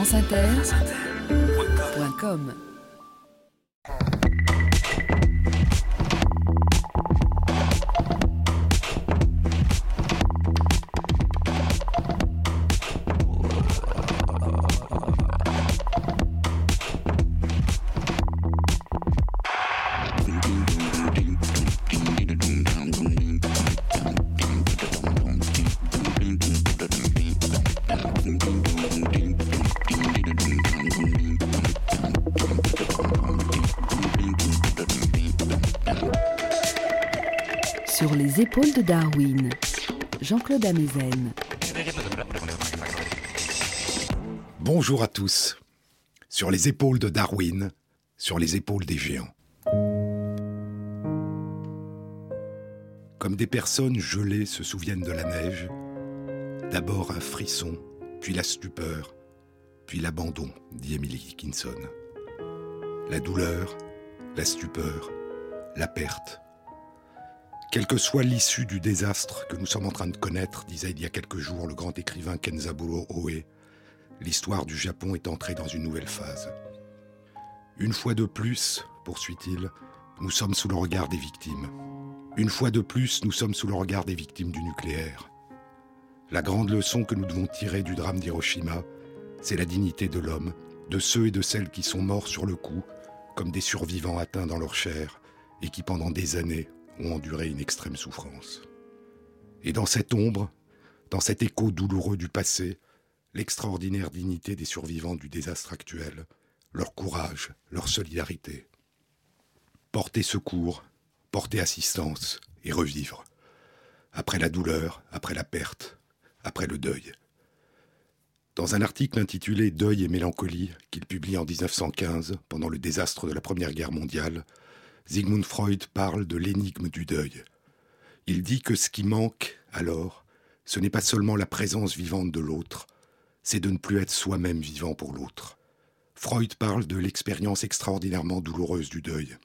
franceinter.com Sur les épaules de Darwin, Jean-Claude Amezen. Bonjour à tous. Sur les épaules de Darwin, sur les épaules des géants. Comme des personnes gelées se souviennent de la neige, d'abord un frisson, puis la stupeur, puis l'abandon, dit Emily Dickinson. La douleur, la stupeur, la perte, quelle que soit l'issue du désastre que nous sommes en train de connaître, disait il y a quelques jours le grand écrivain Kenzaburo Oe, l'histoire du Japon est entrée dans une nouvelle phase. Une fois de plus, poursuit-il, nous sommes sous le regard des victimes. Une fois de plus, nous sommes sous le regard des victimes du nucléaire. La grande leçon que nous devons tirer du drame d'Hiroshima, c'est la dignité de l'homme, de ceux et de celles qui sont morts sur le coup, comme des survivants atteints dans leur chair, et qui pendant des années ont enduré une extrême souffrance. Et dans cette ombre, dans cet écho douloureux du passé, l'extraordinaire dignité des survivants du désastre actuel, leur courage, leur solidarité. Porter secours, porter assistance et revivre. Après la douleur, après la perte, après le deuil. Dans un article intitulé Deuil et mélancolie qu'il publie en 1915 pendant le désastre de la Première Guerre mondiale, Sigmund Freud parle de l'énigme du deuil. Il dit que ce qui manque, alors, ce n'est pas seulement la présence vivante de l'autre, c'est de ne plus être soi-même vivant pour l'autre. Freud parle de l'expérience extraordinairement douloureuse du deuil.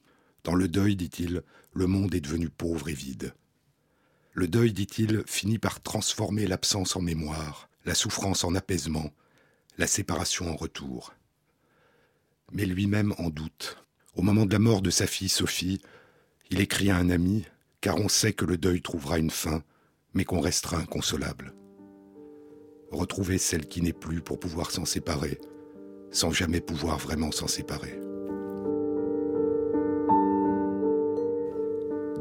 Dans le deuil, dit-il, le monde est devenu pauvre et vide. Le deuil, dit-il, finit par transformer l'absence en mémoire, la souffrance en apaisement, la séparation en retour. Mais lui-même en doute. Au moment de la mort de sa fille Sophie, il écrit à un ami, car on sait que le deuil trouvera une fin, mais qu'on restera inconsolable. Retrouver celle qui n'est plus pour pouvoir s'en séparer, sans jamais pouvoir vraiment s'en séparer.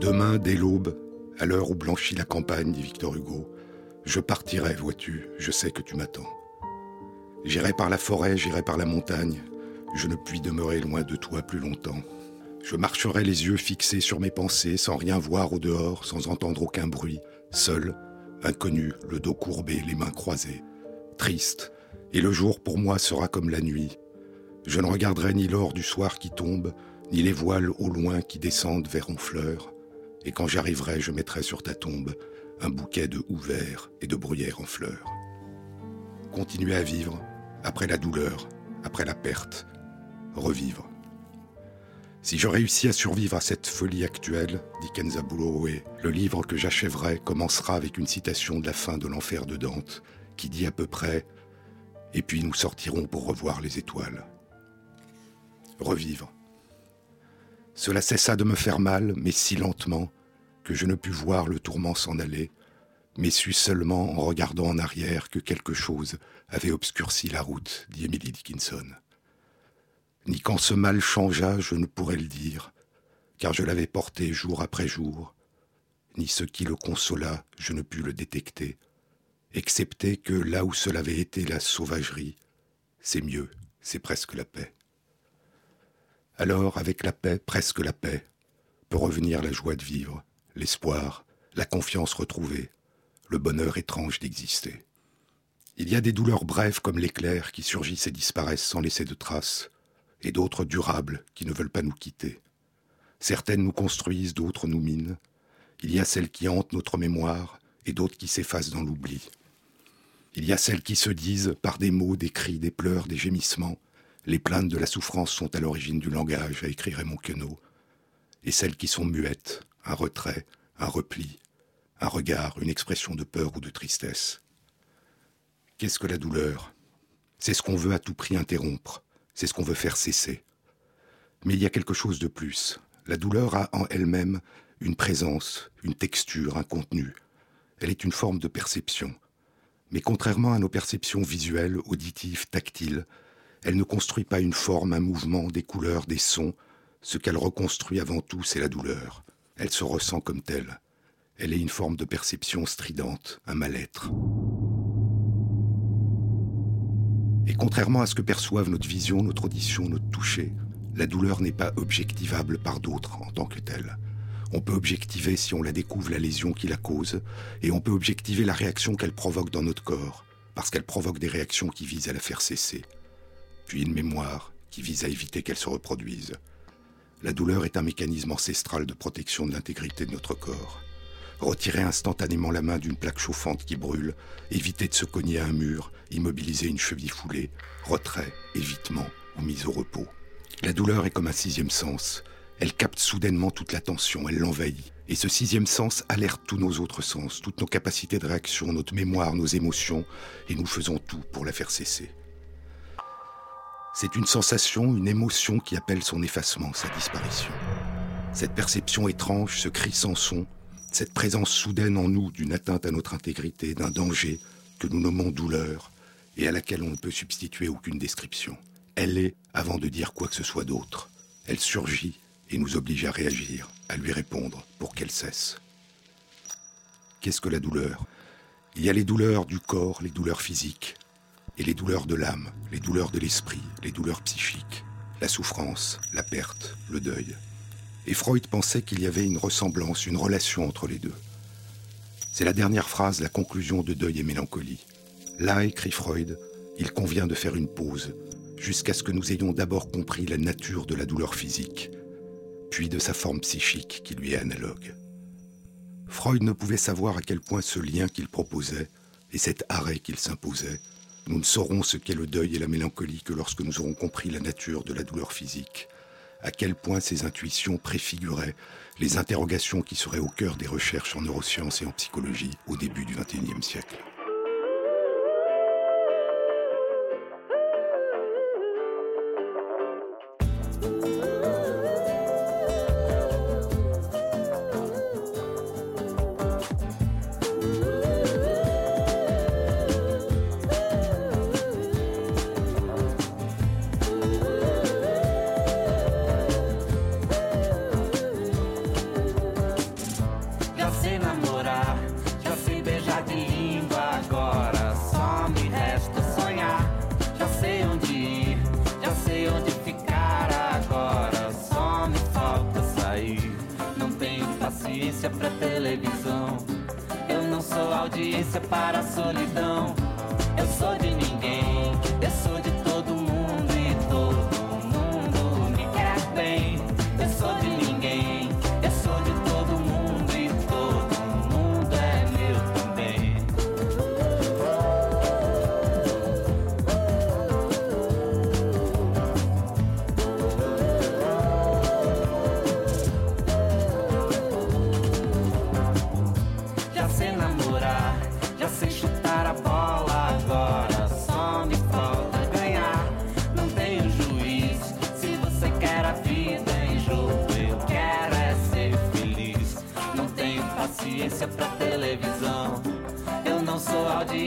Demain, dès l'aube, à l'heure où blanchit la campagne, dit Victor Hugo, je partirai, vois-tu, je sais que tu m'attends. J'irai par la forêt, j'irai par la montagne, je ne puis demeurer loin de toi plus longtemps. Je marcherai les yeux fixés sur mes pensées, sans rien voir au dehors, sans entendre aucun bruit, seul, inconnu, le dos courbé, les mains croisées, triste, et le jour pour moi sera comme la nuit. Je ne regarderai ni l'or du soir qui tombe, ni les voiles au loin qui descendent vers Honfleur, et quand j'arriverai, je mettrai sur ta tombe un bouquet de houx verts et de bruyères en fleurs. Continuer à vivre, après la douleur, après la perte, revivre. Si je réussis à survivre à cette folie actuelle, dit Kenzaburo Oe, le livre que j'achèverai commencera avec une citation de la fin de l'enfer de Dante, qui dit à peu près Et puis nous sortirons pour revoir les étoiles. Revivre. Cela cessa de me faire mal, mais si lentement, que je ne pus voir le tourment s'en aller, mais sus seulement en regardant en arrière que quelque chose avait obscurci la route, dit Emily Dickinson ni quand ce mal changea, je ne pourrais le dire, car je l'avais porté jour après jour, ni ce qui le consola, je ne pus le détecter, excepté que là où cela avait été la sauvagerie, c'est mieux, c'est presque la paix. Alors, avec la paix, presque la paix, peut revenir la joie de vivre, l'espoir, la confiance retrouvée, le bonheur étrange d'exister. Il y a des douleurs brèves comme l'éclair qui surgissent et disparaissent sans laisser de traces, et d'autres durables qui ne veulent pas nous quitter. Certaines nous construisent, d'autres nous minent. Il y a celles qui hantent notre mémoire et d'autres qui s'effacent dans l'oubli. Il y a celles qui se disent, par des mots, des cris, des pleurs, des gémissements, les plaintes de la souffrance sont à l'origine du langage, a écrit Raymond Queneau, et celles qui sont muettes, un retrait, un repli, un regard, une expression de peur ou de tristesse. Qu'est-ce que la douleur? C'est ce qu'on veut à tout prix interrompre, c'est ce qu'on veut faire cesser. Mais il y a quelque chose de plus. La douleur a en elle-même une présence, une texture, un contenu. Elle est une forme de perception. Mais contrairement à nos perceptions visuelles, auditives, tactiles, elle ne construit pas une forme, un mouvement, des couleurs, des sons. Ce qu'elle reconstruit avant tout, c'est la douleur. Elle se ressent comme telle. Elle est une forme de perception stridente, un mal-être. Et contrairement à ce que perçoivent notre vision, notre audition, notre toucher, la douleur n'est pas objectivable par d'autres en tant que telle. On peut objectiver si on la découvre la lésion qui la cause, et on peut objectiver la réaction qu'elle provoque dans notre corps, parce qu'elle provoque des réactions qui visent à la faire cesser, puis une mémoire qui vise à éviter qu'elle se reproduise. La douleur est un mécanisme ancestral de protection de l'intégrité de notre corps. Retirer instantanément la main d'une plaque chauffante qui brûle, éviter de se cogner à un mur, immobiliser une cheville foulée, retrait, évitement ou mise au repos. La douleur est comme un sixième sens. Elle capte soudainement toute l'attention, elle l'envahit. Et ce sixième sens alerte tous nos autres sens, toutes nos capacités de réaction, notre mémoire, nos émotions, et nous faisons tout pour la faire cesser. C'est une sensation, une émotion qui appelle son effacement, sa disparition. Cette perception étrange, ce cri sans son, cette présence soudaine en nous d'une atteinte à notre intégrité, d'un danger que nous nommons douleur et à laquelle on ne peut substituer aucune description. Elle est avant de dire quoi que ce soit d'autre. Elle surgit et nous oblige à réagir, à lui répondre pour qu'elle cesse. Qu'est-ce que la douleur? Il y a les douleurs du corps, les douleurs physiques, et les douleurs de l'âme, les douleurs de l'esprit, les douleurs psychiques, la souffrance, la perte, le deuil. Et Freud pensait qu'il y avait une ressemblance, une relation entre les deux. C'est la dernière phrase, la conclusion de Deuil et Mélancolie. Là, écrit Freud, il convient de faire une pause, jusqu'à ce que nous ayons d'abord compris la nature de la douleur physique, puis de sa forme psychique qui lui est analogue. Freud ne pouvait savoir à quel point ce lien qu'il proposait et cet arrêt qu'il s'imposait, nous ne saurons ce qu'est le deuil et la mélancolie que lorsque nous aurons compris la nature de la douleur physique, à quel point ces intuitions préfiguraient les interrogations qui seraient au cœur des recherches en neurosciences et en psychologie au début du XXIe siècle.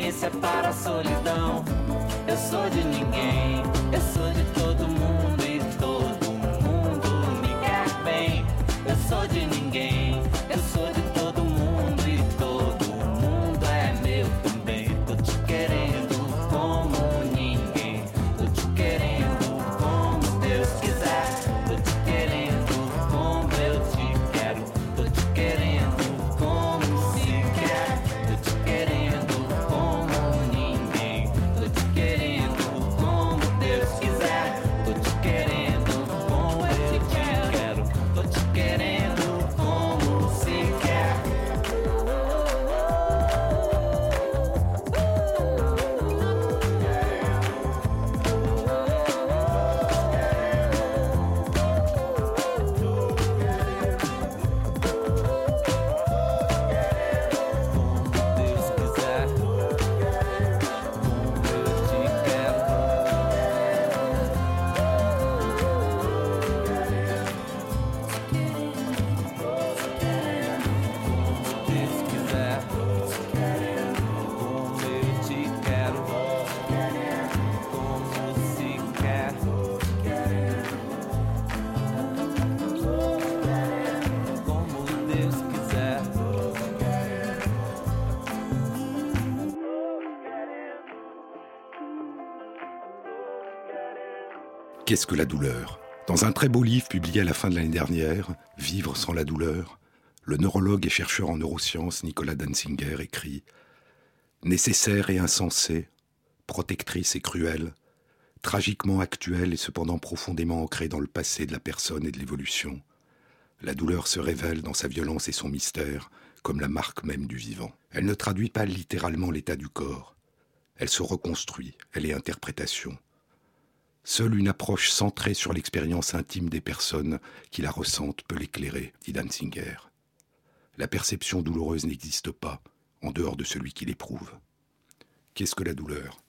resistência para a solidão. Eu sou de ninguém, eu sou de todo mundo e todo mundo me quer bem. Eu sou de ninguém. Qu'est-ce que la douleur? Dans un très beau livre publié à la fin de l'année dernière, Vivre sans la douleur, le neurologue et chercheur en neurosciences Nicolas Danzinger écrit Nécessaire et insensée, protectrice et cruelle, tragiquement actuelle et cependant profondément ancrée dans le passé de la personne et de l'évolution, la douleur se révèle dans sa violence et son mystère comme la marque même du vivant. Elle ne traduit pas littéralement l'état du corps, elle se reconstruit, elle est interprétation. Seule une approche centrée sur l'expérience intime des personnes qui la ressentent peut l'éclairer, dit Danzinger. La perception douloureuse n'existe pas en dehors de celui qui l'éprouve. Qu'est-ce que la douleur?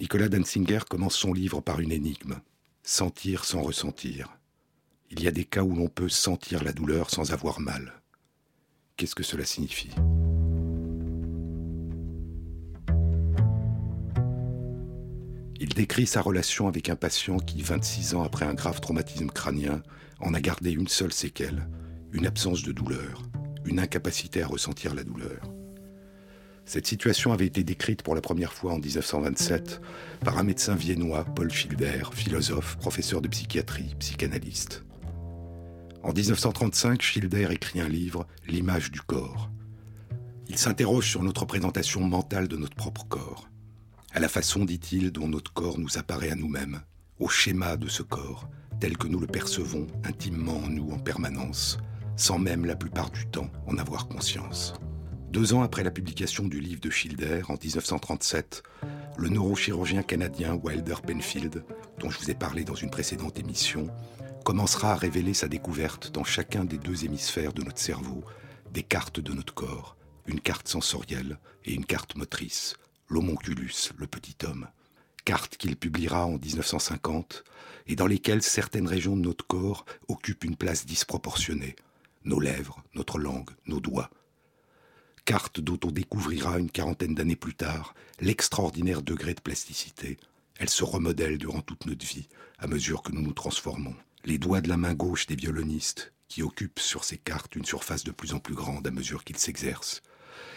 Nicolas Danzinger commence son livre par une énigme. Sentir sans ressentir. Il y a des cas où l'on peut sentir la douleur sans avoir mal. Qu'est-ce que cela signifie? Il décrit sa relation avec un patient qui, 26 ans après un grave traumatisme crânien, en a gardé une seule séquelle, une absence de douleur, une incapacité à ressentir la douleur. Cette situation avait été décrite pour la première fois en 1927 par un médecin viennois, Paul Schilder, philosophe, professeur de psychiatrie, psychanalyste. En 1935, Schilder écrit un livre, L'image du corps. Il s'interroge sur notre présentation mentale de notre propre corps à la façon, dit-il, dont notre corps nous apparaît à nous-mêmes, au schéma de ce corps, tel que nous le percevons intimement en nous en permanence, sans même la plupart du temps en avoir conscience. Deux ans après la publication du livre de Schilder, en 1937, le neurochirurgien canadien Wilder Penfield, dont je vous ai parlé dans une précédente émission, commencera à révéler sa découverte dans chacun des deux hémisphères de notre cerveau des cartes de notre corps, une carte sensorielle et une carte motrice, l'homonculus, le petit homme, carte qu'il publiera en 1950 et dans lesquelles certaines régions de notre corps occupent une place disproportionnée, nos lèvres, notre langue, nos doigts. Carte dont on découvrira une quarantaine d'années plus tard l'extraordinaire degré de plasticité. Elle se remodèle durant toute notre vie à mesure que nous nous transformons. Les doigts de la main gauche des violonistes, qui occupent sur ces cartes une surface de plus en plus grande à mesure qu'ils s'exercent,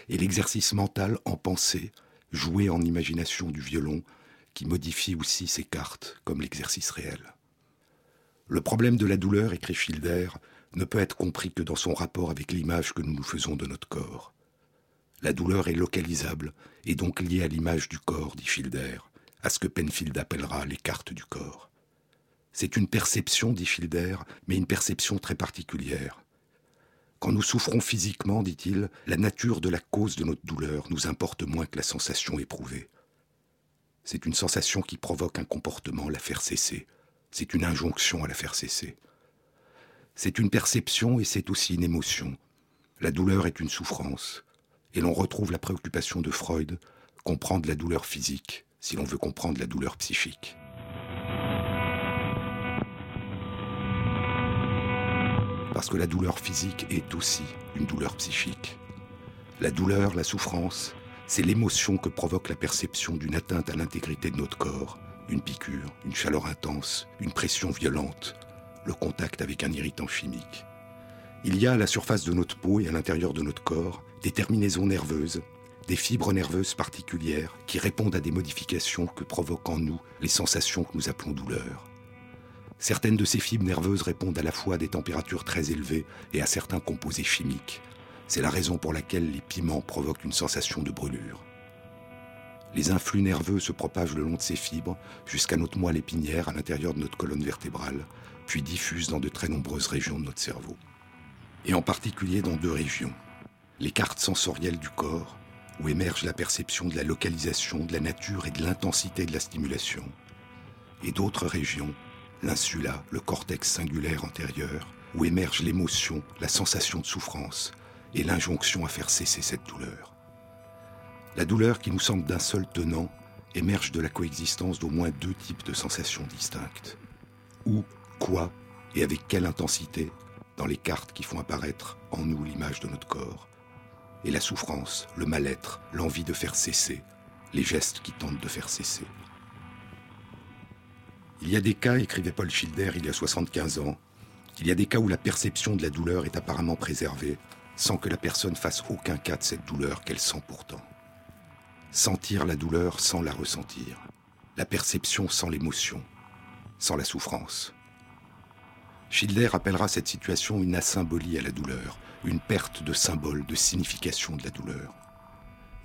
et l'exercice mental en pensée jouer en imagination du violon qui modifie aussi ses cartes comme l'exercice réel. Le problème de la douleur, écrit Schilder, ne peut être compris que dans son rapport avec l'image que nous nous faisons de notre corps. La douleur est localisable et donc liée à l'image du corps, dit Schilder, à ce que Penfield appellera les cartes du corps. C'est une perception, dit Schilder, mais une perception très particulière. Quand nous souffrons physiquement, dit-il, la nature de la cause de notre douleur nous importe moins que la sensation éprouvée. C'est une sensation qui provoque un comportement, la faire cesser. C'est une injonction à la faire cesser. C'est une perception et c'est aussi une émotion. La douleur est une souffrance. Et l'on retrouve la préoccupation de Freud, comprendre la douleur physique si l'on veut comprendre la douleur psychique. Parce que la douleur physique est aussi une douleur psychique. La douleur, la souffrance, c'est l'émotion que provoque la perception d'une atteinte à l'intégrité de notre corps, une piqûre, une chaleur intense, une pression violente, le contact avec un irritant chimique. Il y a à la surface de notre peau et à l'intérieur de notre corps des terminaisons nerveuses, des fibres nerveuses particulières qui répondent à des modifications que provoquent en nous les sensations que nous appelons douleurs. Certaines de ces fibres nerveuses répondent à la fois à des températures très élevées et à certains composés chimiques. C'est la raison pour laquelle les piments provoquent une sensation de brûlure. Les influx nerveux se propagent le long de ces fibres jusqu'à notre moelle épinière à l'intérieur de notre colonne vertébrale, puis diffusent dans de très nombreuses régions de notre cerveau. Et en particulier dans deux régions. Les cartes sensorielles du corps, où émerge la perception de la localisation, de la nature et de l'intensité de la stimulation. Et d'autres régions l'insula, le cortex singulaire antérieur, où émerge l'émotion, la sensation de souffrance et l'injonction à faire cesser cette douleur. La douleur qui nous semble d'un seul tenant émerge de la coexistence d'au moins deux types de sensations distinctes. Où, quoi et avec quelle intensité dans les cartes qui font apparaître en nous l'image de notre corps. Et la souffrance, le mal-être, l'envie de faire cesser, les gestes qui tentent de faire cesser. Il y a des cas, écrivait Paul Schilder il y a 75 ans, il y a des cas où la perception de la douleur est apparemment préservée, sans que la personne fasse aucun cas de cette douleur qu'elle sent pourtant. Sentir la douleur sans la ressentir, la perception sans l'émotion. sans la souffrance. Schilder appellera cette situation une asymbolie à la douleur, une perte de symbole, de signification de la douleur.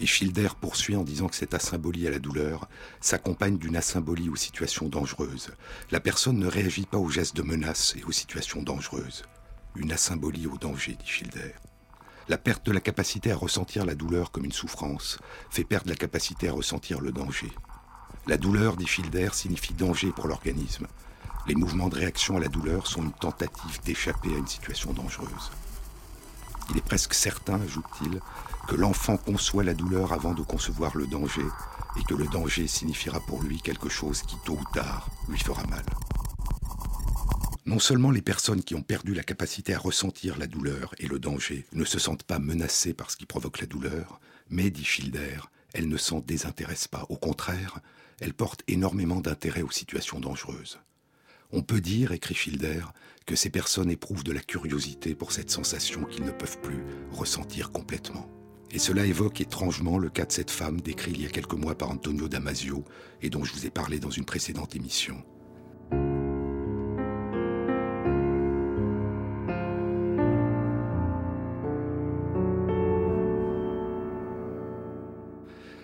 Et Schilder poursuit en disant que cette asymbolie à la douleur s'accompagne d'une asymbolie aux situations dangereuses. La personne ne réagit pas aux gestes de menace et aux situations dangereuses. Une asymbolie au danger, dit Schilder. La perte de la capacité à ressentir la douleur comme une souffrance fait perdre la capacité à ressentir le danger. La douleur, dit Schilder, signifie danger pour l'organisme. Les mouvements de réaction à la douleur sont une tentative d'échapper à une situation dangereuse. Il est presque certain, ajoute-t-il, que l'enfant conçoit la douleur avant de concevoir le danger, et que le danger signifiera pour lui quelque chose qui, tôt ou tard, lui fera mal. Non seulement les personnes qui ont perdu la capacité à ressentir la douleur et le danger ne se sentent pas menacées par ce qui provoque la douleur, mais, dit Schilder, elles ne s'en désintéressent pas. Au contraire, elles portent énormément d'intérêt aux situations dangereuses. On peut dire, écrit Schilder, que ces personnes éprouvent de la curiosité pour cette sensation qu'ils ne peuvent plus ressentir complètement. Et cela évoque étrangement le cas de cette femme décrit il y a quelques mois par Antonio Damasio et dont je vous ai parlé dans une précédente émission.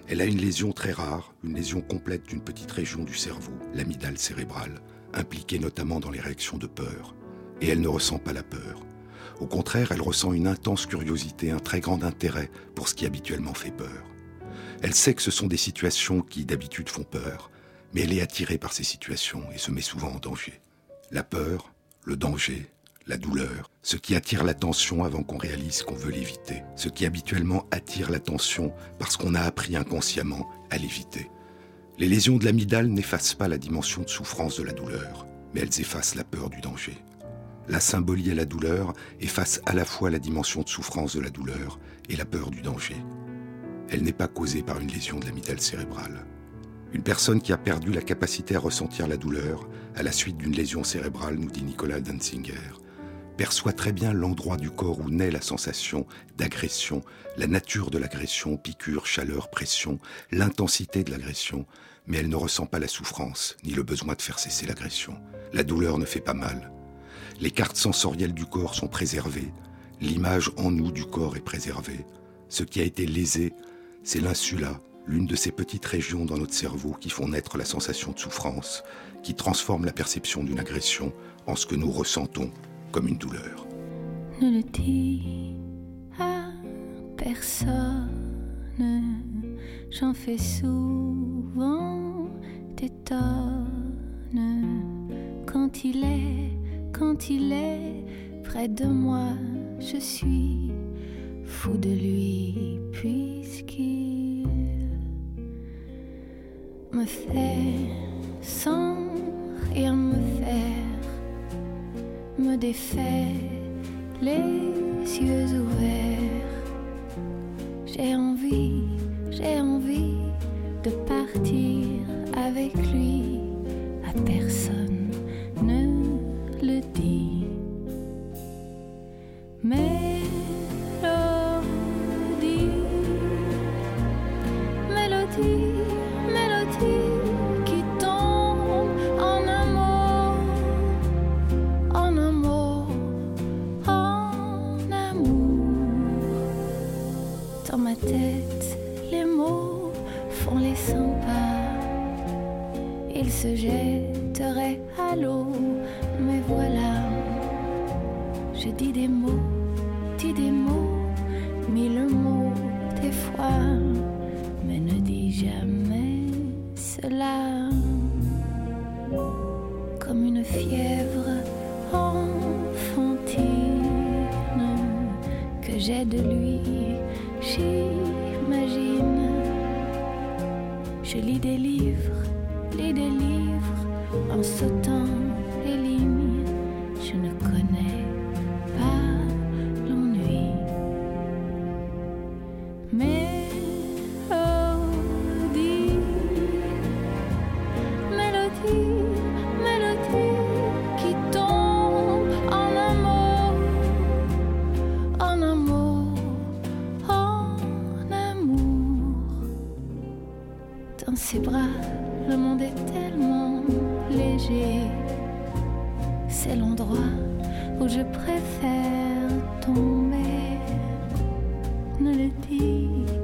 Elle a une lésion très rare, une lésion complète d'une petite région du cerveau, l'amygdale cérébrale, impliquée notamment dans les réactions de peur. Et elle ne ressent pas la peur. Au contraire, elle ressent une intense curiosité, un très grand intérêt pour ce qui habituellement fait peur. Elle sait que ce sont des situations qui d'habitude font peur, mais elle est attirée par ces situations et se met souvent en danger. La peur, le danger, la douleur, ce qui attire l'attention avant qu'on réalise qu'on veut l'éviter, ce qui habituellement attire l'attention parce qu'on a appris inconsciemment à l'éviter. Les lésions de l'amygdale n'effacent pas la dimension de souffrance de la douleur, mais elles effacent la peur du danger. La symbolie à la douleur efface à la fois la dimension de souffrance de la douleur et la peur du danger. Elle n'est pas causée par une lésion de l'amygdale cérébrale. Une personne qui a perdu la capacité à ressentir la douleur à la suite d'une lésion cérébrale, nous dit Nicolas Danzinger, perçoit très bien l'endroit du corps où naît la sensation d'agression, la nature de l'agression, piqûre, chaleur, pression, l'intensité de l'agression, mais elle ne ressent pas la souffrance ni le besoin de faire cesser l'agression. La douleur ne fait pas mal, les cartes sensorielles du corps sont préservées. L'image en nous du corps est préservée. Ce qui a été lésé, c'est l'insula, l'une de ces petites régions dans notre cerveau qui font naître la sensation de souffrance, qui transforme la perception d'une agression en ce que nous ressentons comme une douleur. Ne le dis à personne, j'en fais souvent des quand il est quand il est près de moi, je suis fou de lui puisqu'il me fait sans rien me faire, me défait les yeux ouverts. J'ai envie, Ne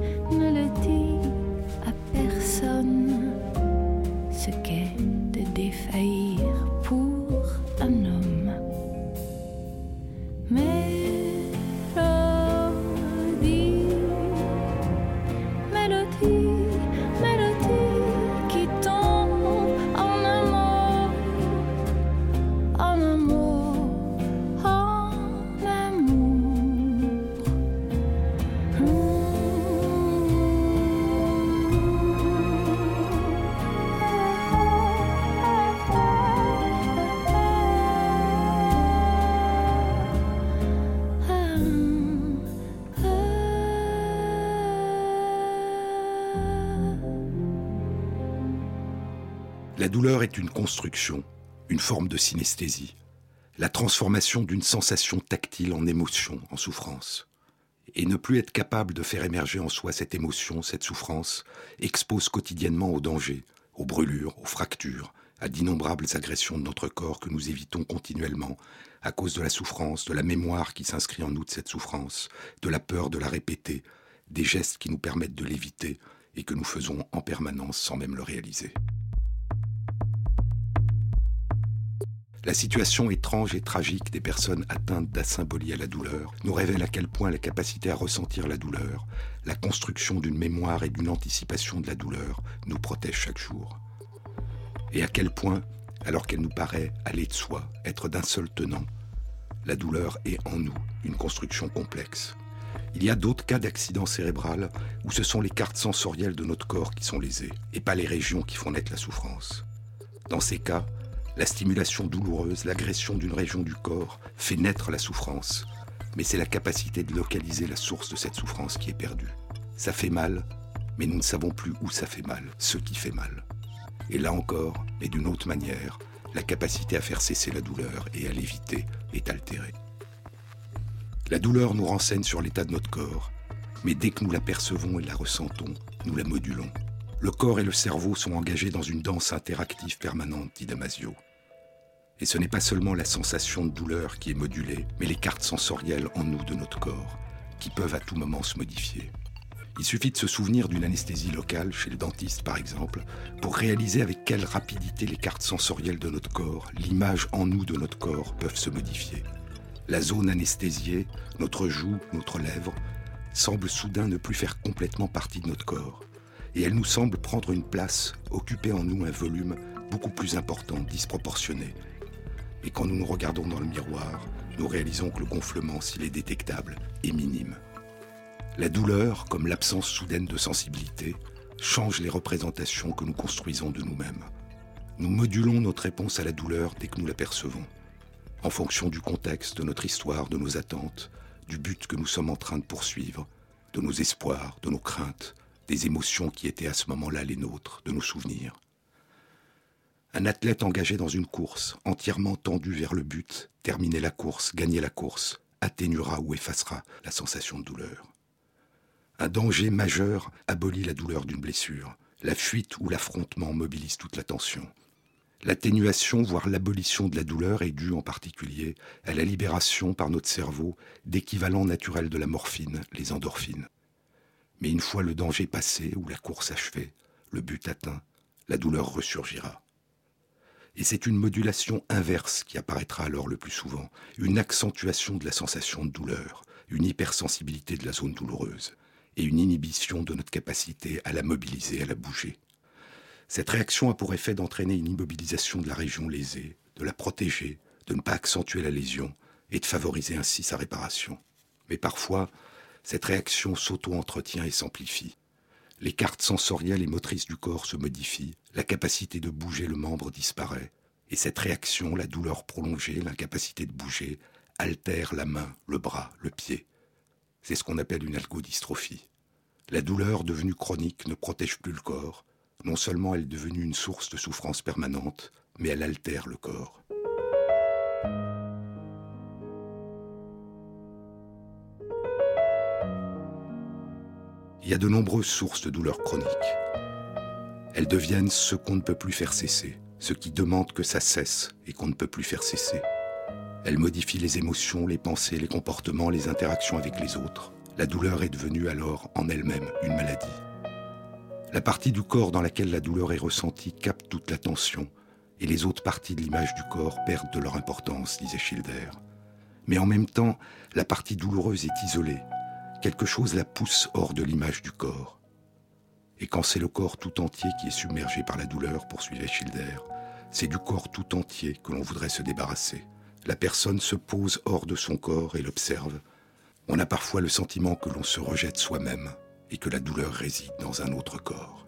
douleur est une construction, une forme de synesthésie, la transformation d'une sensation tactile en émotion, en souffrance. Et ne plus être capable de faire émerger en soi cette émotion, cette souffrance, expose quotidiennement au danger, aux brûlures, aux fractures, à d'innombrables agressions de notre corps que nous évitons continuellement à cause de la souffrance, de la mémoire qui s'inscrit en nous de cette souffrance, de la peur de la répéter, des gestes qui nous permettent de l'éviter et que nous faisons en permanence sans même le réaliser. La situation étrange et tragique des personnes atteintes d'asymbolie à la douleur nous révèle à quel point la capacité à ressentir la douleur, la construction d'une mémoire et d'une anticipation de la douleur nous protège chaque jour. Et à quel point, alors qu'elle nous paraît aller de soi, être d'un seul tenant, la douleur est en nous une construction complexe. Il y a d'autres cas d'accident cérébral où ce sont les cartes sensorielles de notre corps qui sont lésées, et pas les régions qui font naître la souffrance. Dans ces cas, la stimulation douloureuse, l'agression d'une région du corps fait naître la souffrance, mais c'est la capacité de localiser la source de cette souffrance qui est perdue. Ça fait mal, mais nous ne savons plus où ça fait mal, ce qui fait mal. Et là encore, mais d'une autre manière, la capacité à faire cesser la douleur et à l'éviter est altérée. La douleur nous renseigne sur l'état de notre corps, mais dès que nous la percevons et la ressentons, nous la modulons. Le corps et le cerveau sont engagés dans une danse interactive permanente, dit Damasio. Et ce n'est pas seulement la sensation de douleur qui est modulée, mais les cartes sensorielles en nous de notre corps, qui peuvent à tout moment se modifier. Il suffit de se souvenir d'une anesthésie locale, chez le dentiste par exemple, pour réaliser avec quelle rapidité les cartes sensorielles de notre corps, l'image en nous de notre corps peuvent se modifier. La zone anesthésiée, notre joue, notre lèvre, semble soudain ne plus faire complètement partie de notre corps. Et elle nous semble prendre une place, occuper en nous un volume beaucoup plus important, disproportionné. Et quand nous nous regardons dans le miroir, nous réalisons que le gonflement, s'il est détectable, est minime. La douleur, comme l'absence soudaine de sensibilité, change les représentations que nous construisons de nous-mêmes. Nous modulons notre réponse à la douleur dès que nous la percevons, en fonction du contexte, de notre histoire, de nos attentes, du but que nous sommes en train de poursuivre, de nos espoirs, de nos craintes, des émotions qui étaient à ce moment-là les nôtres, de nos souvenirs. Un athlète engagé dans une course, entièrement tendu vers le but, terminer la course, gagner la course, atténuera ou effacera la sensation de douleur. Un danger majeur abolit la douleur d'une blessure. La fuite ou l'affrontement mobilise toute la tension. L'atténuation, voire l'abolition de la douleur est due en particulier à la libération par notre cerveau d'équivalents naturels de la morphine, les endorphines. Mais une fois le danger passé ou la course achevée, le but atteint, la douleur ressurgira. Et c'est une modulation inverse qui apparaîtra alors le plus souvent, une accentuation de la sensation de douleur, une hypersensibilité de la zone douloureuse et une inhibition de notre capacité à la mobiliser, à la bouger. Cette réaction a pour effet d'entraîner une immobilisation de la région lésée, de la protéger, de ne pas accentuer la lésion et de favoriser ainsi sa réparation. Mais parfois, cette réaction s'auto-entretient et s'amplifie. Les cartes sensorielles et motrices du corps se modifient, la capacité de bouger le membre disparaît, et cette réaction, la douleur prolongée, l'incapacité de bouger, altère la main, le bras, le pied. C'est ce qu'on appelle une algodystrophie. La douleur devenue chronique ne protège plus le corps. Non seulement elle est devenue une source de souffrance permanente, mais elle altère le corps. Il y a de nombreuses sources de douleurs chroniques. Elles deviennent ce qu'on ne peut plus faire cesser, ce qui demande que ça cesse et qu'on ne peut plus faire cesser. Elles modifient les émotions, les pensées, les comportements, les interactions avec les autres. La douleur est devenue alors en elle-même une maladie. La partie du corps dans laquelle la douleur est ressentie capte toute l'attention, et les autres parties de l'image du corps perdent de leur importance, disait Schilder. Mais en même temps, la partie douloureuse est isolée. Quelque chose la pousse hors de l'image du corps. Et quand c'est le corps tout entier qui est submergé par la douleur, poursuivait Schilder, c'est du corps tout entier que l'on voudrait se débarrasser. La personne se pose hors de son corps et l'observe. On a parfois le sentiment que l'on se rejette soi-même et que la douleur réside dans un autre corps.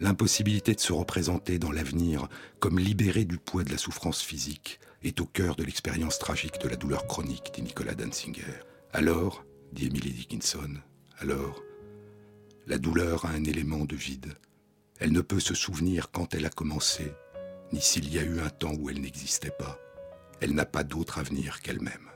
L'impossibilité de se représenter dans l'avenir comme libéré du poids de la souffrance physique est au cœur de l'expérience tragique de la douleur chronique, dit Nicolas Danzinger. Alors, dit Emily Dickinson, alors, la douleur a un élément de vide. Elle ne peut se souvenir quand elle a commencé, ni s'il y a eu un temps où elle n'existait pas. Elle n'a pas d'autre avenir qu'elle-même.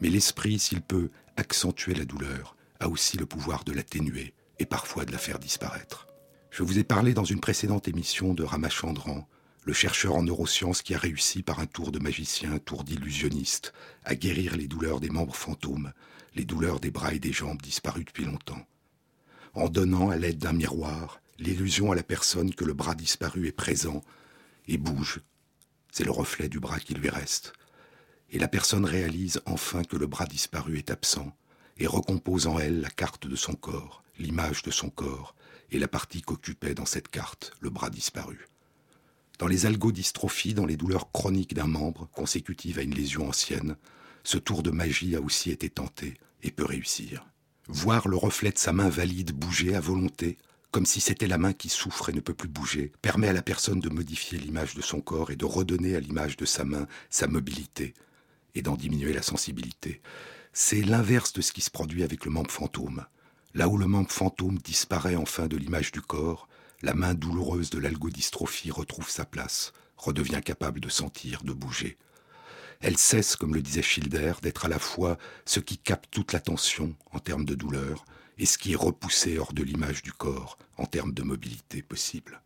Mais l'esprit, s'il peut accentuer la douleur, a aussi le pouvoir de l'atténuer et parfois de la faire disparaître. Je vous ai parlé dans une précédente émission de Ramachandran, le chercheur en neurosciences qui a réussi par un tour de magicien, tour d'illusionniste, à guérir les douleurs des membres fantômes, les douleurs des bras et des jambes disparus depuis longtemps en donnant à l'aide d'un miroir l'illusion à la personne que le bras disparu est présent et bouge. C'est le reflet du bras qui lui reste. Et la personne réalise enfin que le bras disparu est absent et recompose en elle la carte de son corps, l'image de son corps et la partie qu'occupait dans cette carte le bras disparu. Dans les algodystrophies, dans les douleurs chroniques d'un membre consécutives à une lésion ancienne, ce tour de magie a aussi été tenté et peut réussir. Voir le reflet de sa main valide bouger à volonté, comme si c'était la main qui souffre et ne peut plus bouger, permet à la personne de modifier l'image de son corps et de redonner à l'image de sa main sa mobilité et d'en diminuer la sensibilité. C'est l'inverse de ce qui se produit avec le membre fantôme. Là où le membre fantôme disparaît enfin de l'image du corps, la main douloureuse de l'algodystrophie retrouve sa place, redevient capable de sentir, de bouger. Elle cesse, comme le disait Schilder, d'être à la fois ce qui capte toute l'attention en termes de douleur et ce qui est repoussé hors de l'image du corps en termes de mobilité possible.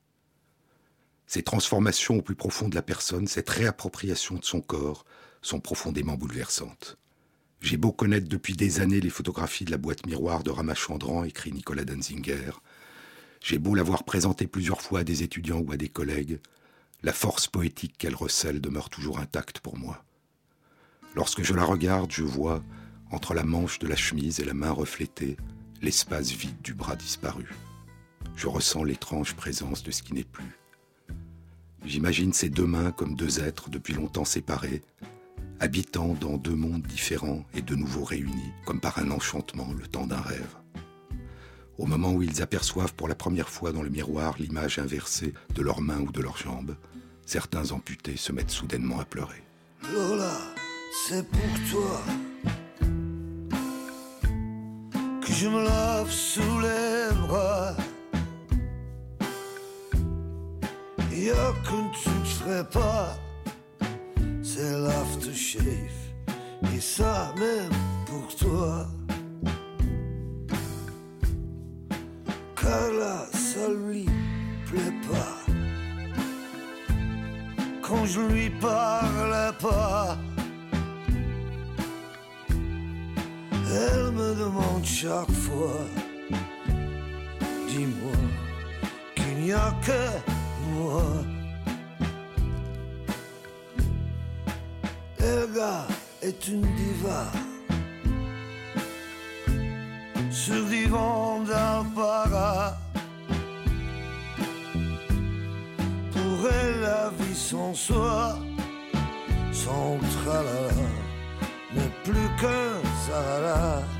Ces transformations au plus profond de la personne, cette réappropriation de son corps, sont profondément bouleversantes. J'ai beau connaître depuis des années les photographies de la boîte miroir de Ramachandran, écrit Nicolas Danzinger. J'ai beau l'avoir présentée plusieurs fois à des étudiants ou à des collègues, la force poétique qu'elle recèle demeure toujours intacte pour moi. Lorsque je la regarde, je vois, entre la manche de la chemise et la main reflétée, l'espace vide du bras disparu. Je ressens l'étrange présence de ce qui n'est plus. J'imagine ces deux mains comme deux êtres depuis longtemps séparés, habitant dans deux mondes différents et de nouveau réunis, comme par un enchantement, le temps d'un rêve. Au moment où ils aperçoivent pour la première fois dans le miroir l'image inversée de leurs mains ou de leurs jambes, certains amputés se mettent soudainement à pleurer. Lola c'est pour toi que je me lave sous les bras. Y a que tu ne ferais pas, c'est l'aftershave, et ça même pour toi. Car là, ça lui plaît pas. Quand je lui parle pas. Elle me demande chaque fois, dis-moi qu'il n'y a que moi. Elga est une diva. Sur divan d'Alpara. Pour elle, la vie sans soi, sans tralala n'est plus qu'un Sahara.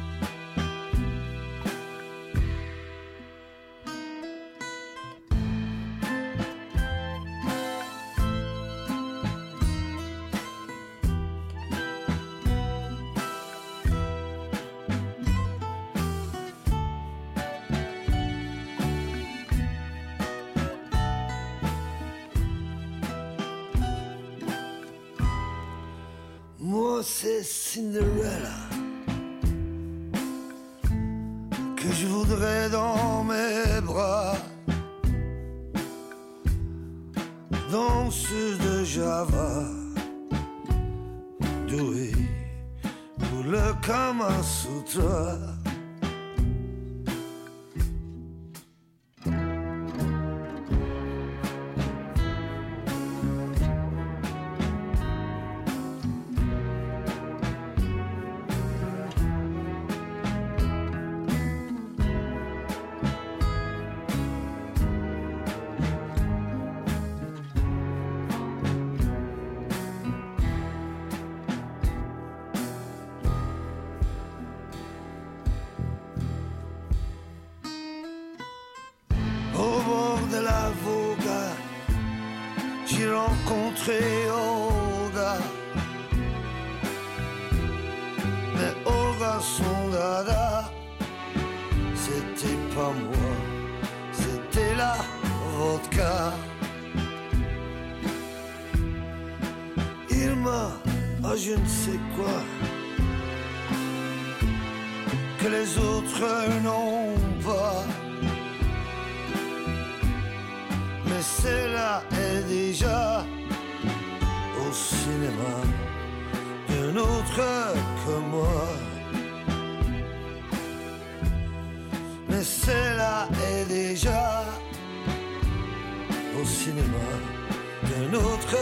Mais Olga, son dada, c'était pas moi, c'était la vodka. Il m'a, ah, je ne sais quoi, que les autres n'ont pas. mais celle-là est déjà au cinéma d'un autre que moi. Mais celle-là est déjà au cinéma d'un autre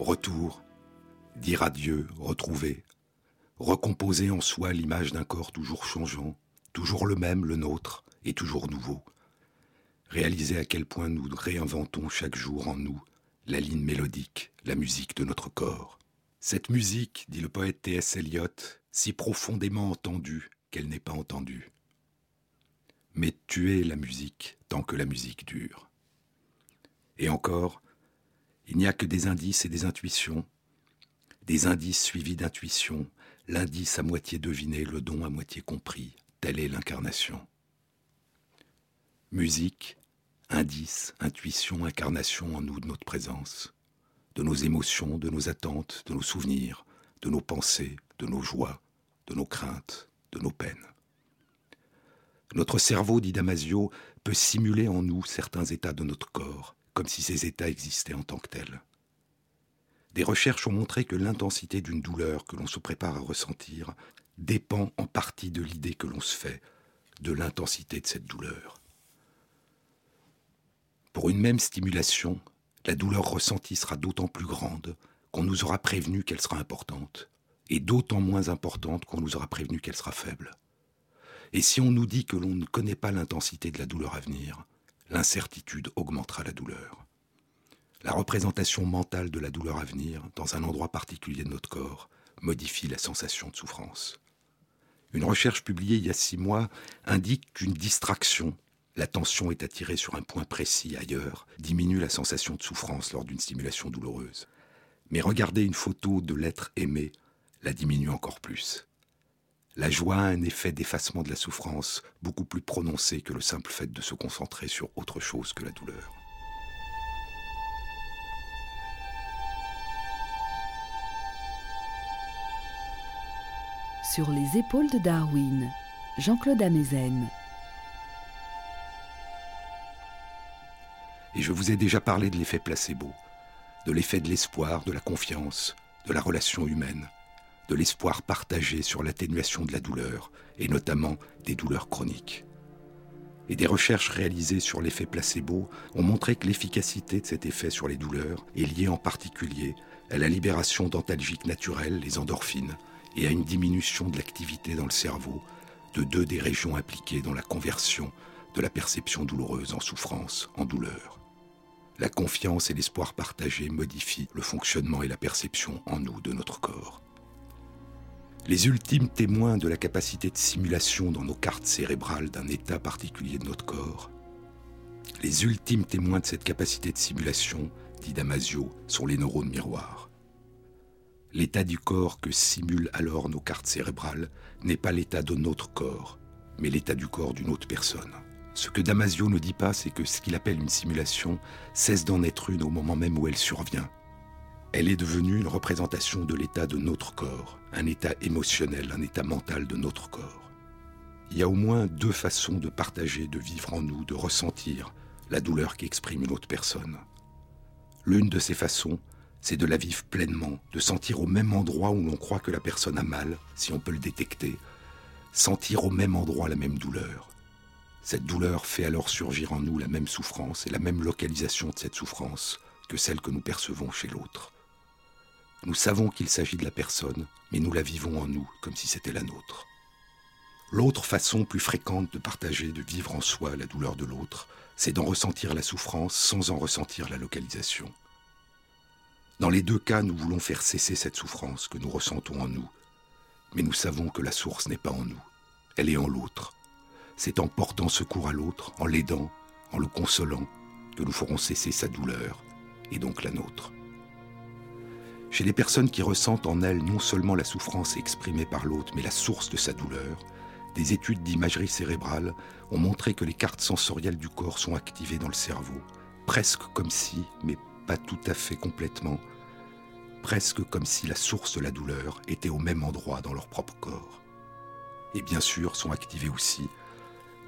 Retour, dire adieu, retrouver, recomposer en soi l'image d'un corps toujours changeant, toujours le même, le nôtre, et toujours nouveau. Réaliser à quel point nous réinventons chaque jour en nous la ligne mélodique, la musique de notre corps. Cette musique, dit le poète T.S. Eliot, si profondément entendue qu'elle n'est pas entendue. Mais tuer la musique tant que la musique dure. Et encore, il n'y a que des indices et des intuitions, des indices suivis d'intuitions, l'indice à moitié deviné, le don à moitié compris, telle est l'incarnation. Musique, indice, intuition, incarnation en nous de notre présence, de nos émotions, de nos attentes, de nos souvenirs, de nos pensées, de nos joies, de nos craintes, de nos peines. Notre cerveau, dit Damasio, peut simuler en nous certains états de notre corps, comme si ces états existaient en tant que tels. Des recherches ont montré que l'intensité d'une douleur que l'on se prépare à ressentir dépend en partie de l'idée que l'on se fait de l'intensité de cette douleur. Pour une même stimulation, la douleur ressentie sera d'autant plus grande qu'on nous aura prévenu qu'elle sera importante, et d'autant moins importante qu'on nous aura prévenu qu'elle sera faible. Et si on nous dit que l'on ne connaît pas l'intensité de la douleur à venir, l'incertitude augmentera la douleur. La représentation mentale de la douleur à venir, dans un endroit particulier de notre corps, modifie la sensation de souffrance. Une recherche publiée il y a six mois indique qu'une distraction, l'attention est attirée sur un point précis ailleurs, diminue la sensation de souffrance lors d'une stimulation douloureuse. Mais regarder une photo de l'être aimé la diminue encore plus. La joie a un effet d'effacement de la souffrance beaucoup plus prononcé que le simple fait de se concentrer sur autre chose que la douleur. Sur les épaules de Darwin, Jean-Claude Amezen. Et je vous ai déjà parlé de l'effet placebo, de l'effet de l'espoir, de la confiance, de la relation humaine, de l'espoir partagé sur l'atténuation de la douleur, et notamment des douleurs chroniques. Et des recherches réalisées sur l'effet placebo ont montré que l'efficacité de cet effet sur les douleurs est liée en particulier à la libération d'antalgiques naturels, les endorphines, et à une diminution de l'activité dans le cerveau de deux des régions impliquées dans la conversion de la perception douloureuse en souffrance, en douleur. La confiance et l'espoir partagé modifient le fonctionnement et la perception en nous de notre corps. Les ultimes témoins de la capacité de simulation dans nos cartes cérébrales d'un état particulier de notre corps, les ultimes témoins de cette capacité de simulation, dit Damasio, sont les neurones miroirs. L'état du corps que simulent alors nos cartes cérébrales n'est pas l'état de notre corps, mais l'état du corps d'une autre personne. Ce que Damasio ne dit pas, c'est que ce qu'il appelle une simulation cesse d'en être une au moment même où elle survient. Elle est devenue une représentation de l'état de notre corps, un état émotionnel, un état mental de notre corps. Il y a au moins deux façons de partager, de vivre en nous, de ressentir la douleur qu'exprime une autre personne. L'une de ces façons, c'est de la vivre pleinement, de sentir au même endroit où l'on croit que la personne a mal, si on peut le détecter, sentir au même endroit la même douleur. Cette douleur fait alors surgir en nous la même souffrance et la même localisation de cette souffrance que celle que nous percevons chez l'autre. Nous savons qu'il s'agit de la personne, mais nous la vivons en nous comme si c'était la nôtre. L'autre façon plus fréquente de partager, de vivre en soi la douleur de l'autre, c'est d'en ressentir la souffrance sans en ressentir la localisation. Dans les deux cas, nous voulons faire cesser cette souffrance que nous ressentons en nous, mais nous savons que la source n'est pas en nous, elle est en l'autre. C'est en portant secours à l'autre, en l'aidant, en le consolant, que nous ferons cesser sa douleur, et donc la nôtre. Chez les personnes qui ressentent en elles non seulement la souffrance exprimée par l'autre, mais la source de sa douleur, des études d'imagerie cérébrale ont montré que les cartes sensorielles du corps sont activées dans le cerveau, presque comme si, mais pas tout à fait complètement, presque comme si la source de la douleur était au même endroit dans leur propre corps. Et bien sûr sont activées aussi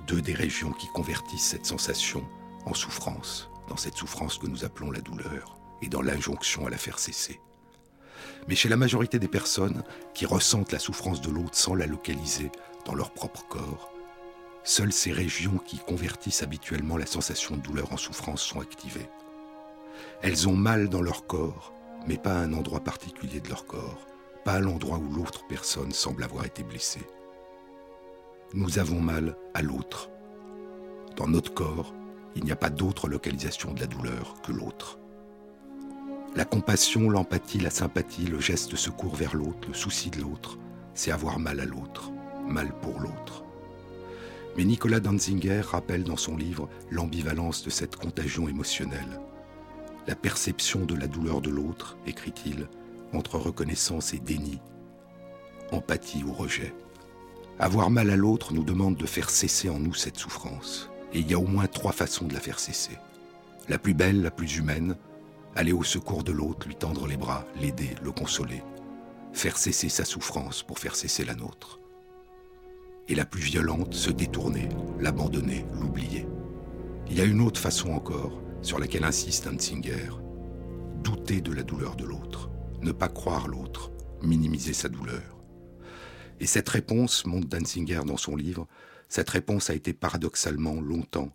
deux des régions qui convertissent cette sensation en souffrance, dans cette souffrance que nous appelons la douleur, et dans l'injonction à la faire cesser. Mais chez la majorité des personnes qui ressentent la souffrance de l'autre sans la localiser dans leur propre corps, seules ces régions qui convertissent habituellement la sensation de douleur en souffrance sont activées. Elles ont mal dans leur corps, mais pas à un endroit particulier de leur corps, pas à l'endroit où l'autre personne semble avoir été blessée. Nous avons mal à l'autre. Dans notre corps, il n'y a pas d'autre localisation de la douleur que l'autre. La compassion, l'empathie, la sympathie, le geste de secours vers l'autre, le souci de l'autre, c'est avoir mal à l'autre, mal pour l'autre. Mais Nicolas Danzinger rappelle dans son livre l'ambivalence de cette contagion émotionnelle. La perception de la douleur de l'autre, écrit-il, entre reconnaissance et déni, empathie ou rejet. Avoir mal à l'autre nous demande de faire cesser en nous cette souffrance. Et il y a au moins trois façons de la faire cesser. La plus belle, la plus humaine, aller au secours de l'autre, lui tendre les bras, l'aider, le consoler. Faire cesser sa souffrance pour faire cesser la nôtre. Et la plus violente, se détourner, l'abandonner, l'oublier. Il y a une autre façon encore, sur laquelle insiste Hansinger. Douter de la douleur de l'autre, ne pas croire l'autre, minimiser sa douleur. Et cette réponse, montre Danzinger dans son livre, cette réponse a été paradoxalement longtemps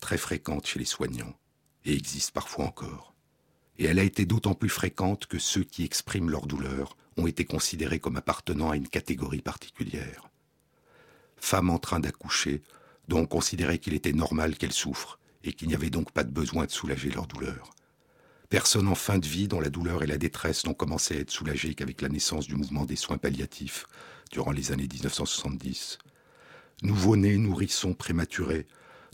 très fréquente chez les soignants et existe parfois encore. Et elle a été d'autant plus fréquente que ceux qui expriment leur douleur ont été considérés comme appartenant à une catégorie particulière. Femmes en train d'accoucher, dont on considérait qu'il était normal qu'elles souffrent et qu'il n'y avait donc pas de besoin de soulager leur douleur. Personnes en fin de vie dont la douleur et la détresse n'ont commencé à être soulagées qu'avec la naissance du mouvement des soins palliatifs durant les années 1970. Nouveau-nés, nourrissons prématurés,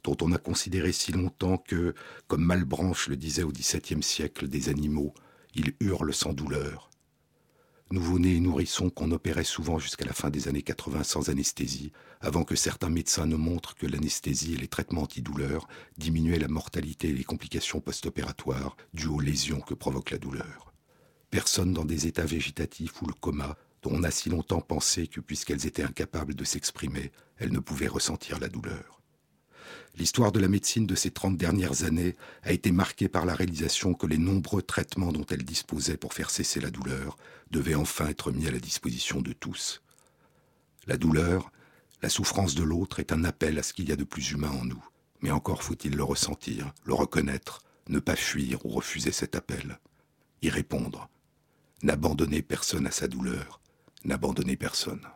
dont on a considéré si longtemps que, comme Malbranche le disait au XVIIe siècle des animaux, ils hurlent sans douleur. Nouveau-nés et nourrissons qu'on opérait souvent jusqu'à la fin des années 80 sans anesthésie, avant que certains médecins ne montrent que l'anesthésie et les traitements antidouleurs diminuaient la mortalité et les complications post-opératoires dues aux lésions que provoque la douleur. Personne dans des états végétatifs ou le coma dont on a si longtemps pensé que puisqu'elles étaient incapables de s'exprimer, elles ne pouvaient ressentir la douleur. L'histoire de la médecine de ces trente dernières années a été marquée par la réalisation que les nombreux traitements dont elle disposait pour faire cesser la douleur devaient enfin être mis à la disposition de tous. La douleur, la souffrance de l'autre est un appel à ce qu'il y a de plus humain en nous, mais encore faut-il le ressentir, le reconnaître, ne pas fuir ou refuser cet appel, y répondre, n'abandonner personne à sa douleur, n'abandonner personne.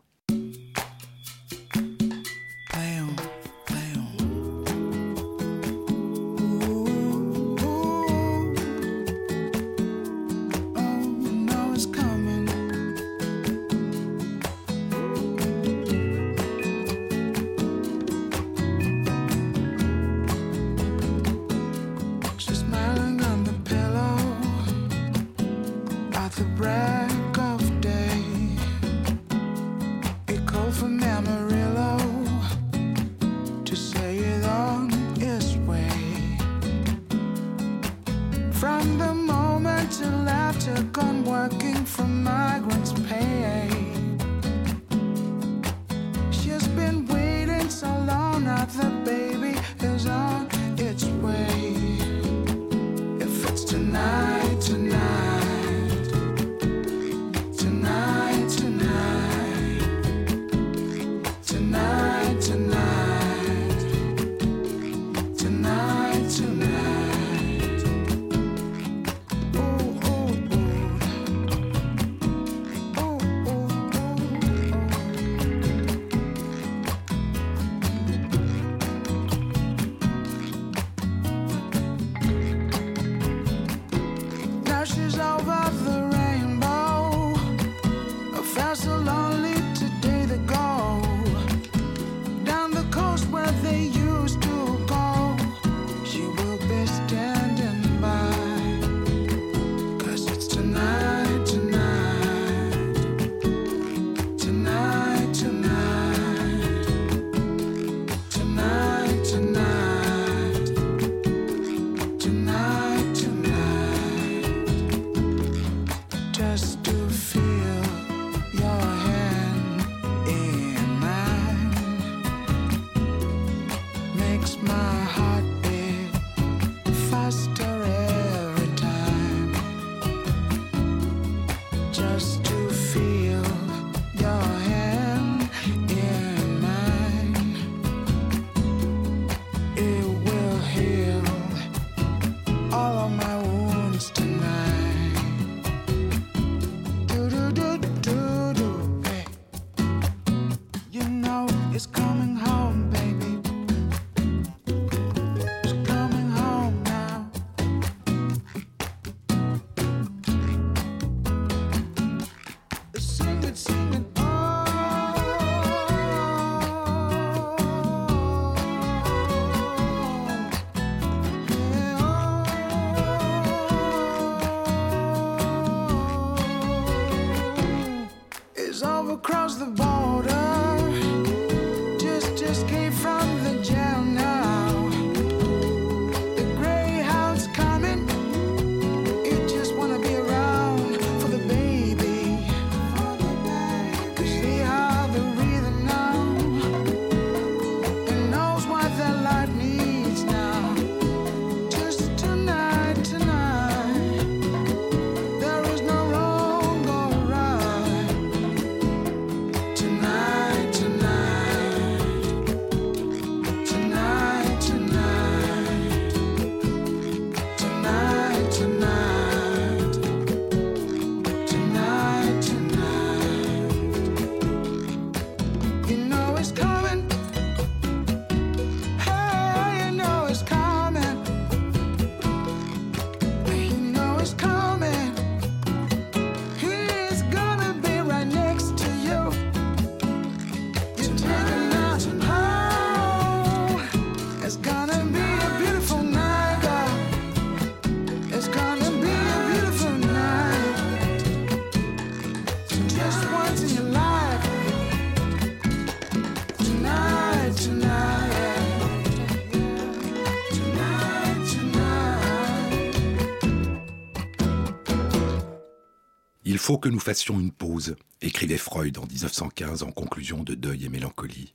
faut que nous fassions une pause, écrivait Freud en 1915 en conclusion de Deuil et Mélancolie,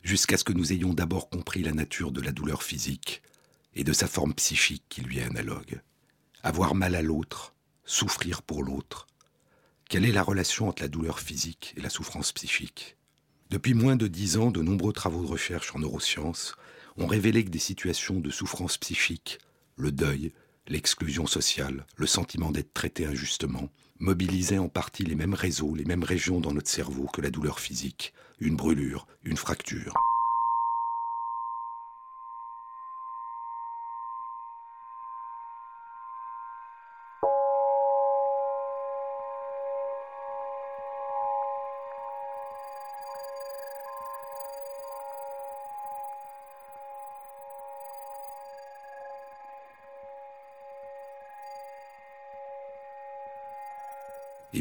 jusqu'à ce que nous ayons d'abord compris la nature de la douleur physique et de sa forme psychique qui lui est analogue. Avoir mal à l'autre, souffrir pour l'autre. Quelle est la relation entre la douleur physique et la souffrance psychique? Depuis moins de dix ans, de nombreux travaux de recherche en neurosciences ont révélé que des situations de souffrance psychique, le deuil, L'exclusion sociale, le sentiment d'être traité injustement, mobilisaient en partie les mêmes réseaux, les mêmes régions dans notre cerveau que la douleur physique, une brûlure, une fracture.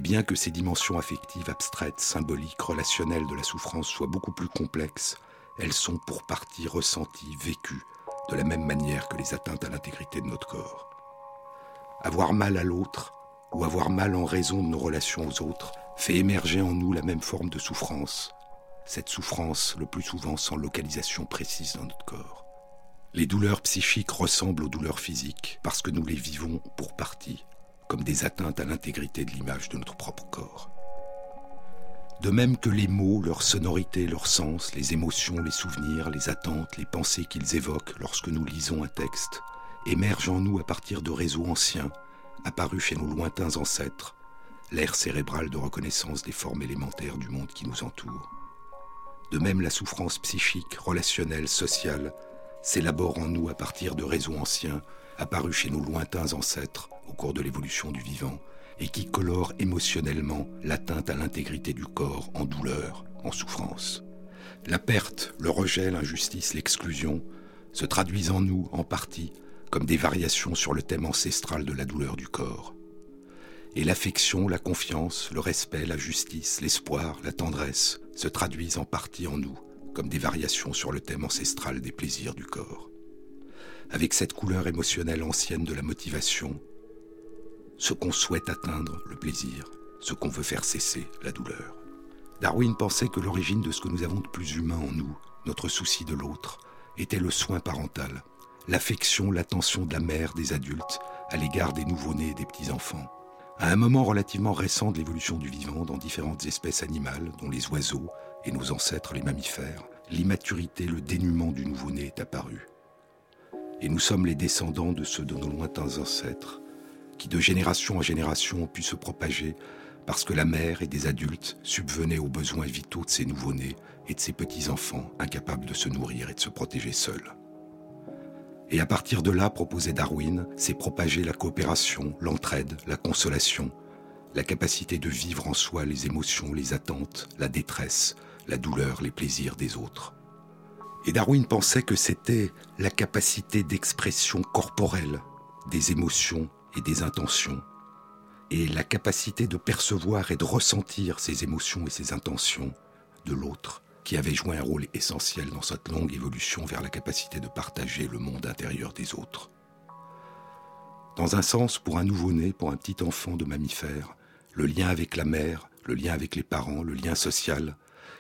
Et bien que ces dimensions affectives, abstraites, symboliques, relationnelles de la souffrance soient beaucoup plus complexes, elles sont pour partie ressenties, vécues, de la même manière que les atteintes à l'intégrité de notre corps. Avoir mal à l'autre, ou avoir mal en raison de nos relations aux autres, fait émerger en nous la même forme de souffrance, cette souffrance le plus souvent sans localisation précise dans notre corps. Les douleurs psychiques ressemblent aux douleurs physiques parce que nous les vivons pour partie comme des atteintes à l'intégrité de l'image de notre propre corps. De même que les mots, leur sonorité, leur sens, les émotions, les souvenirs, les attentes, les pensées qu'ils évoquent lorsque nous lisons un texte, émergent en nous à partir de réseaux anciens, apparus chez nos lointains ancêtres, l'air cérébral de reconnaissance des formes élémentaires du monde qui nous entoure. De même, la souffrance psychique, relationnelle, sociale, s'élabore en nous à partir de réseaux anciens, apparus chez nos lointains ancêtres au cours de l'évolution du vivant, et qui colore émotionnellement l'atteinte à l'intégrité du corps en douleur, en souffrance. La perte, le rejet, l'injustice, l'exclusion se traduisent en nous, en partie, comme des variations sur le thème ancestral de la douleur du corps. Et l'affection, la confiance, le respect, la justice, l'espoir, la tendresse se traduisent en partie en nous comme des variations sur le thème ancestral des plaisirs du corps. Avec cette couleur émotionnelle ancienne de la motivation, ce qu'on souhaite atteindre, le plaisir, ce qu'on veut faire cesser, la douleur. Darwin pensait que l'origine de ce que nous avons de plus humain en nous, notre souci de l'autre, était le soin parental, l'affection, l'attention de la mère, des adultes, à l'égard des nouveau-nés et des petits-enfants. À un moment relativement récent de l'évolution du vivant dans différentes espèces animales, dont les oiseaux et nos ancêtres les mammifères, l'immaturité, le dénuement du nouveau-né est apparu. Et nous sommes les descendants de ceux de nos lointains ancêtres, qui de génération en génération ont pu se propager parce que la mère et des adultes subvenaient aux besoins vitaux de ces nouveau-nés et de ces petits-enfants incapables de se nourrir et de se protéger seuls. Et à partir de là, proposait Darwin, s'est propagée la coopération, l'entraide, la consolation, la capacité de vivre en soi les émotions, les attentes, la détresse, la douleur, les plaisirs des autres. Et Darwin pensait que c'était la capacité d'expression corporelle des émotions et des intentions, et la capacité de percevoir et de ressentir ces émotions et ces intentions de l'autre, qui avait joué un rôle essentiel dans cette longue évolution vers la capacité de partager le monde intérieur des autres. Dans un sens, pour un nouveau-né, pour un petit enfant de mammifère, le lien avec la mère, le lien avec les parents, le lien social,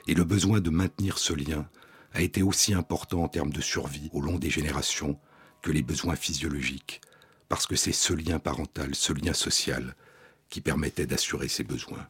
et le besoin de maintenir ce lien a été aussi important en termes de survie au long des générations que les besoins physiologiques, parce que c'est ce lien parental, ce lien social, qui permettait d'assurer ses besoins.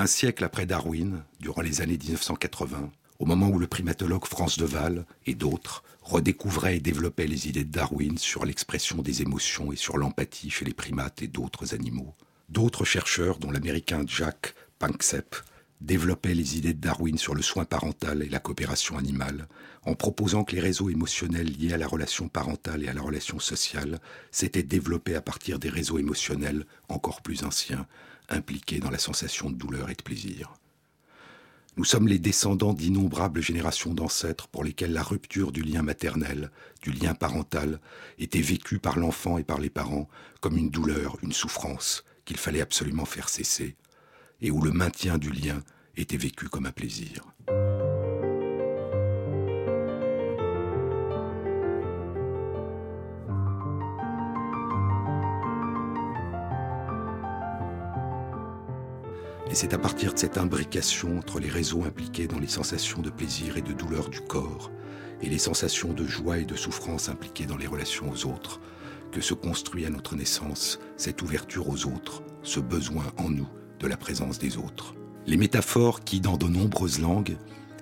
Un siècle après Darwin, durant les années 1980, au moment où le primatologue France Deval et d'autres redécouvraient et développaient les idées de Darwin sur l'expression des émotions et sur l'empathie chez les primates et d'autres animaux, d'autres chercheurs, dont l'américain Jack Panksepp, développaient les idées de Darwin sur le soin parental et la coopération animale, en proposant que les réseaux émotionnels liés à la relation parentale et à la relation sociale s'étaient développés à partir des réseaux émotionnels encore plus anciens, impliqués dans la sensation de douleur et de plaisir. Nous sommes les descendants d'innombrables générations d'ancêtres pour lesquels la rupture du lien maternel, du lien parental, était vécue par l'enfant et par les parents comme une douleur, une souffrance qu'il fallait absolument faire cesser, et où le maintien du lien était vécu comme un plaisir. Et c'est à partir de cette imbrication entre les réseaux impliqués dans les sensations de plaisir et de douleur du corps et les sensations de joie et de souffrance impliquées dans les relations aux autres que se construit à notre naissance cette ouverture aux autres, ce besoin en nous de la présence des autres. Les métaphores qui, dans de nombreuses langues,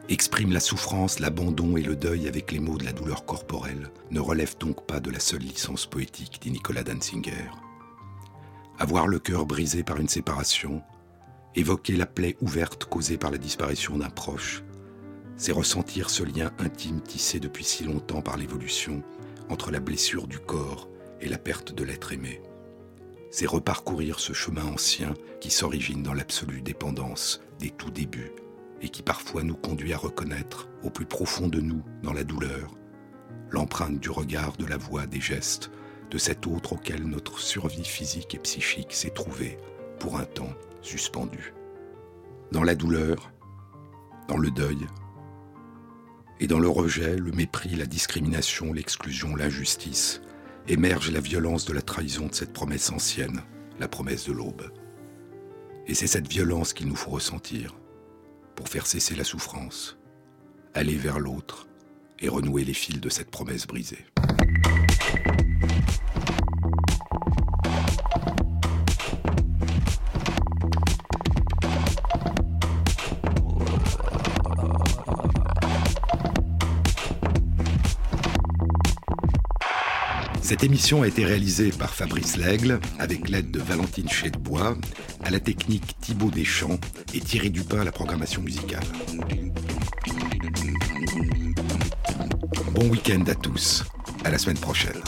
expriment la souffrance, l'abandon et le deuil avec les mots de la douleur corporelle, ne relèvent donc pas de la seule licence poétique, dit Nicolas Danzinger. Avoir le cœur brisé par une séparation, Évoquer la plaie ouverte causée par la disparition d'un proche, c'est ressentir ce lien intime tissé depuis si longtemps par l'évolution entre la blessure du corps et la perte de l'être aimé. C'est reparcourir ce chemin ancien qui s'origine dans l'absolue dépendance des tout débuts et qui parfois nous conduit à reconnaître au plus profond de nous, dans la douleur, l'empreinte du regard, de la voix, des gestes, de cet autre auquel notre survie physique et psychique s'est trouvée, pour un temps, suspendu. Dans la douleur, dans le deuil, et dans le rejet, le mépris, la discrimination, l'exclusion, l'injustice, émerge la violence de la trahison de cette promesse ancienne, la promesse de l'aube. Et c'est cette violence qu'il nous faut ressentir pour faire cesser la souffrance, aller vers l'autre et renouer les fils de cette promesse brisée. Cette émission a été réalisée par Fabrice Lègle avec l'aide de Valentine Chedbois, à la technique Thibaut Deschamps et Thierry Dupin à la programmation musicale. Bon week-end à tous. À la semaine prochaine.